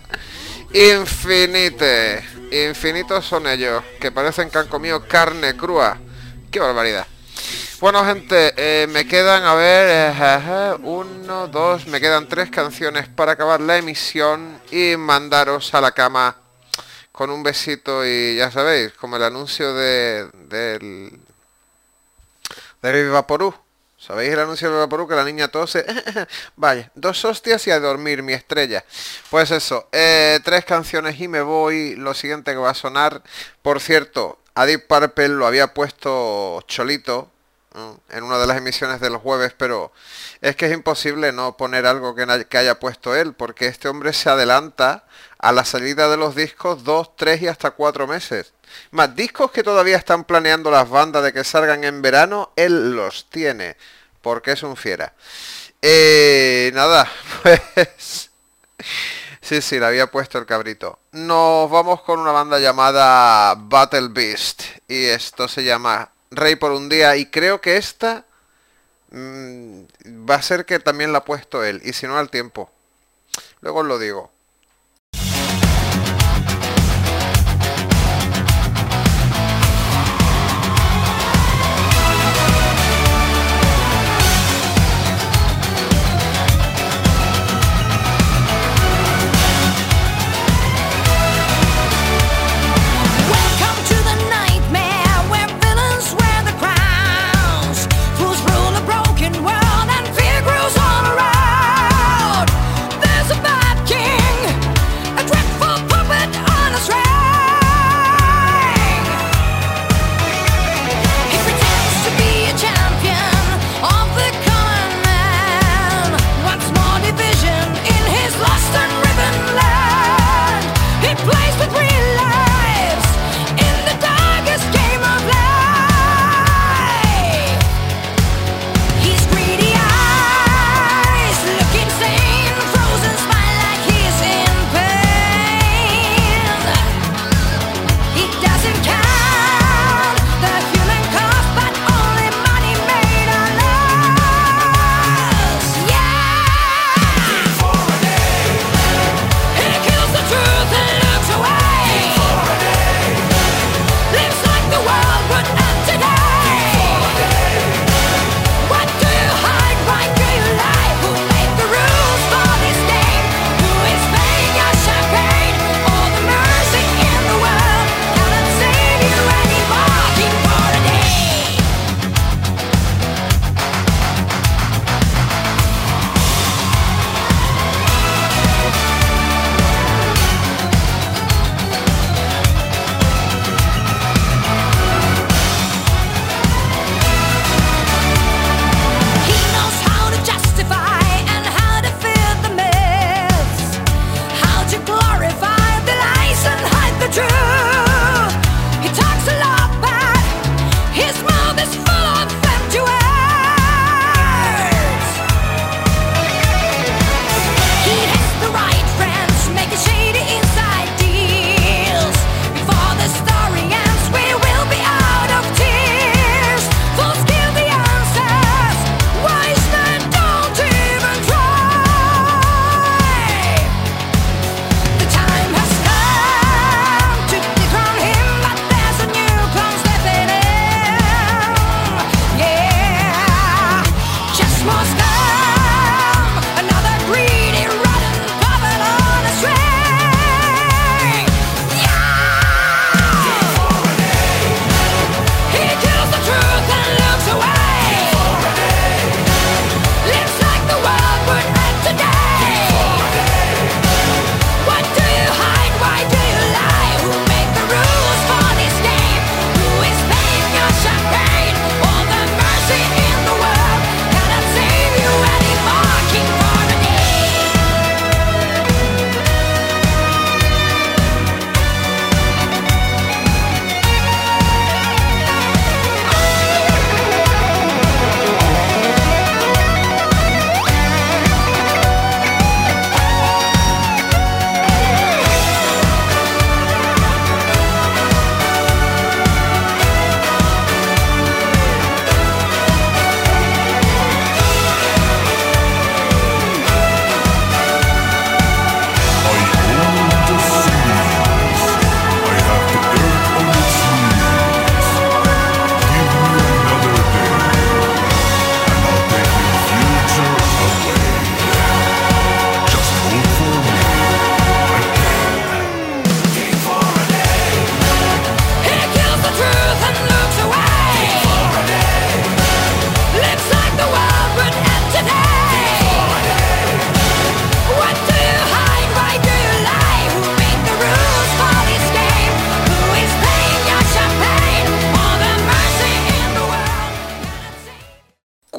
Infinite. Infinitos son ellos, que parecen que han comido carne crua. Qué barbaridad. Bueno gente, eh, me quedan, a ver, eh, uno, dos, me quedan tres canciones para acabar la emisión y mandaros a la cama con un besito y ya sabéis, como el anuncio de del de Vaporú. ¿Sabéis el anuncio de Vaporú que la niña tose? Vaya, dos hostias y a dormir, mi estrella. Pues eso, eh, tres canciones y me voy. Lo siguiente que va a sonar, por cierto, a Deep Purple lo había puesto Cholito en una de las emisiones del jueves, pero es que es imposible no poner algo que haya puesto él, porque este hombre se adelanta a la salida de los discos dos, tres y hasta cuatro meses. Más discos que todavía están planeando las bandas de que salgan en verano, él los tiene, porque es un fiera. Eh, nada, pues... Sí, sí, le había puesto el cabrito. Nos vamos con una banda llamada Battle Beast. Y esto se llama Rey por un día. Y creo que esta mm, va a ser que también la ha puesto él. Y si no al tiempo. Luego lo digo.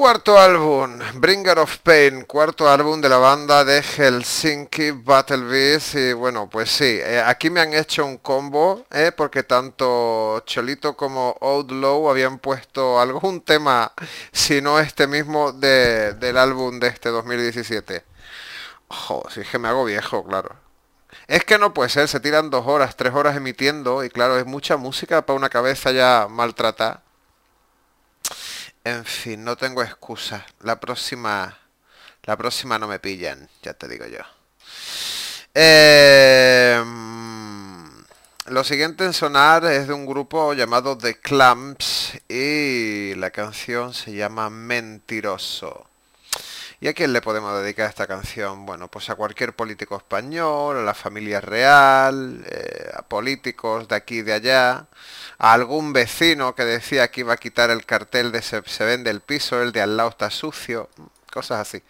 Cuarto álbum, Bringer of Pain, cuarto álbum de la banda de Helsinki Battle Beast y bueno, pues sí, eh, aquí me han hecho un combo, eh, porque tanto Cholito como Outlaw habían puesto algún tema, si no este mismo, de- del álbum de este 2017. Ojo, si es que me hago viejo, claro. Es que no puede ser, se tiran dos horas, tres horas emitiendo y claro, es mucha música para una cabeza ya maltratada. En fin, no tengo excusa. La próxima, la próxima no me pillan, ya te digo yo. Mm, lo siguiente en sonar es de un grupo llamado The Clamps y la canción se llama Mentiroso. ¿Y a quién le podemos dedicar esta canción? Bueno, pues a cualquier político español, a la familia real, eh, a políticos de aquí y de allá, algún vecino que decía que iba a quitar el cartel de se, se vende el piso, el de al lado está sucio, cosas así.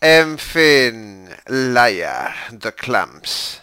En fin, Liar, The Clamps.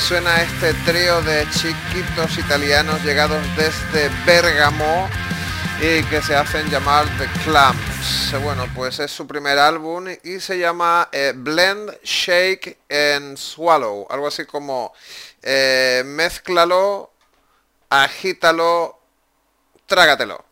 Suena este trío de chiquitos italianos llegados desde Bérgamo y que se hacen llamar The Clamps. Bueno, pues es su primer álbum y se llama eh, Blend, Shake and Swallow. Algo así como eh, mézclalo, agítalo, trágatelo.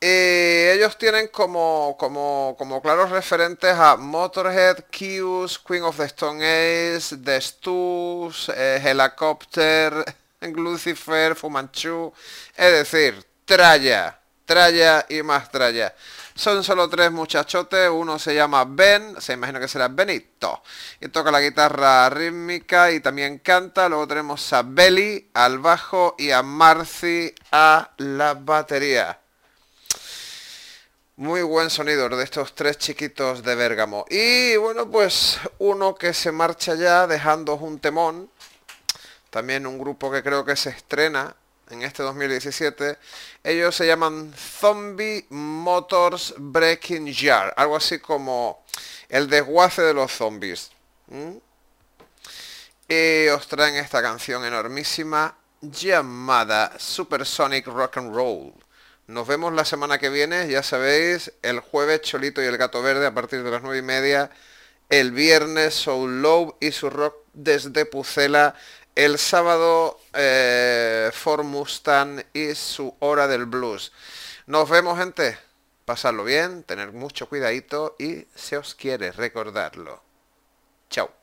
Ellos tienen como, como, como claros referentes a Motorhead, Kius, Queen of the Stone Age, The Stooges, eh, Helicopter, Lucifer, Fumanchu, es decir, tralla, tralla y más tralla. Son solo tres muchachotes, uno se llama Ben, se imagina que será Benito, y toca la guitarra rítmica y también canta. Luego tenemos a Belly al bajo y a Marcy a la batería. Muy buen sonido de estos tres chiquitos de Bérgamo. Y bueno, pues uno que se marcha ya dejando un temón. También un grupo que creo que se estrena en este 2017. Ellos se llaman Zombie Motors Breaking Jar. Algo así como el desguace de los zombies. ¿Mm? Y os traen esta canción enormísima llamada Supersonic Rock and Roll. Nos vemos la semana que viene, ya sabéis, el jueves Cholito y el Gato Verde a partir de las nueve y media. El viernes Soul Love y su rock desde Pucela. El sábado eh, Mustang y su hora del blues. Nos vemos gente. Pasarlo bien, tener mucho cuidadito y se os quiere recordarlo. Chao.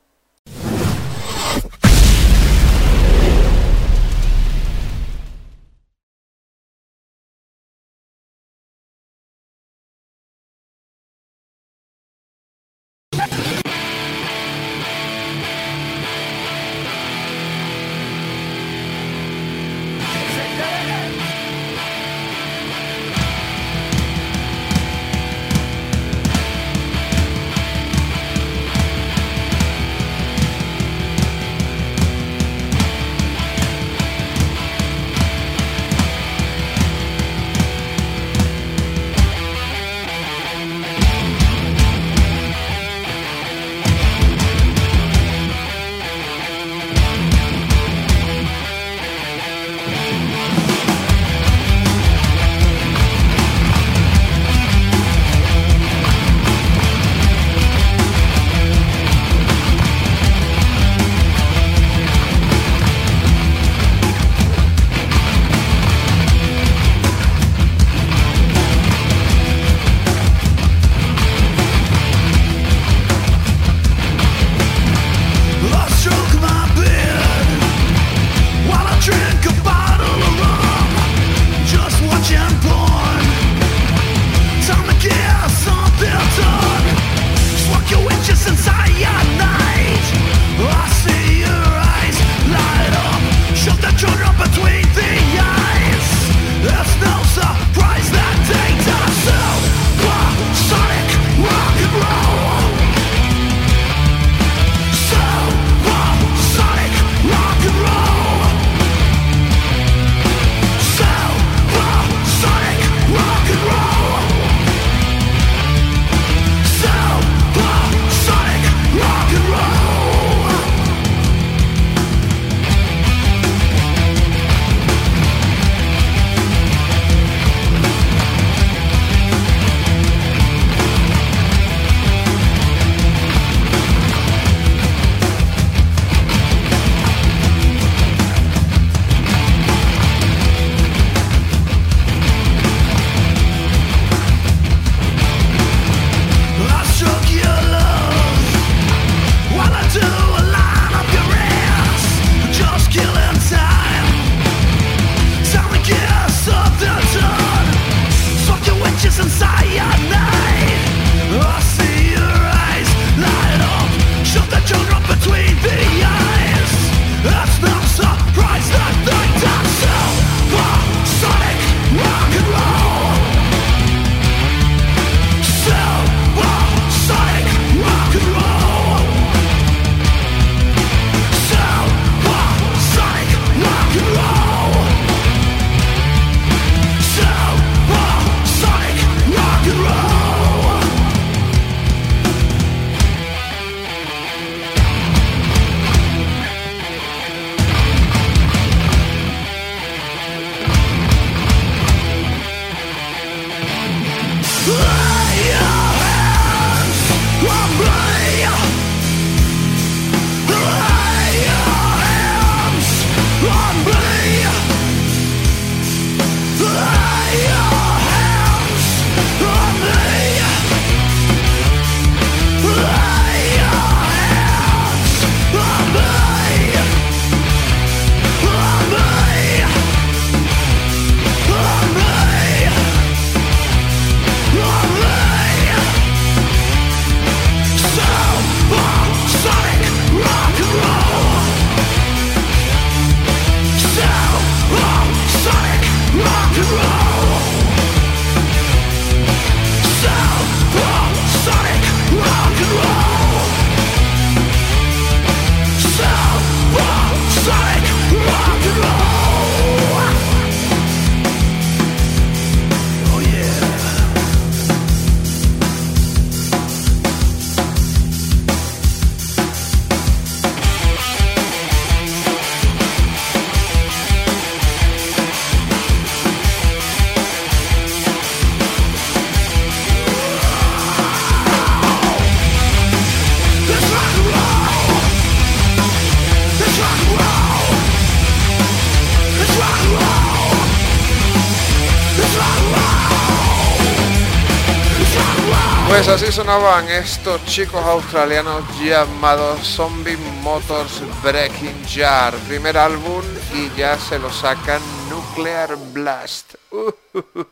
Pues así sonaban estos chicos australianos llamados Zombie Motors Breaking Jar. Primer álbum y ya se lo sacan Nuclear Blast.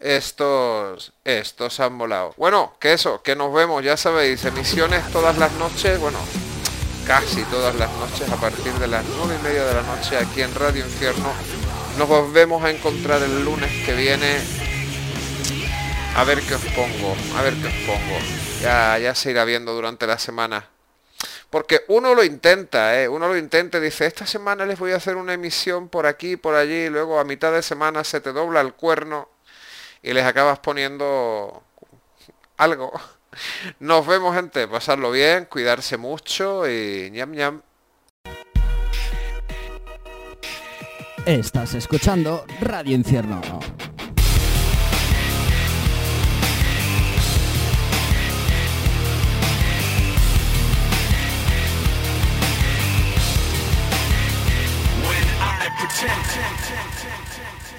Estos, estos han volado. Bueno, que eso, que nos vemos, ya sabéis, emisiones todas las noches, bueno, casi todas las noches a partir de las nueve y media de la noche aquí en Radio Infierno. Nos volvemos a encontrar el lunes que viene a ver qué os pongo, a ver qué os pongo. Ya, ya se irá viendo durante la semana. Porque uno lo intenta, ¿eh? Uno lo intenta y dice, esta semana les voy a hacer una emisión por aquí, por allí, y luego a mitad de semana se te dobla el cuerno y les acabas poniendo algo. Nos vemos, gente. Pasarlo bien, cuidarse mucho y ñam ñam. Estás escuchando Radio Infierno. 10, 10, 10.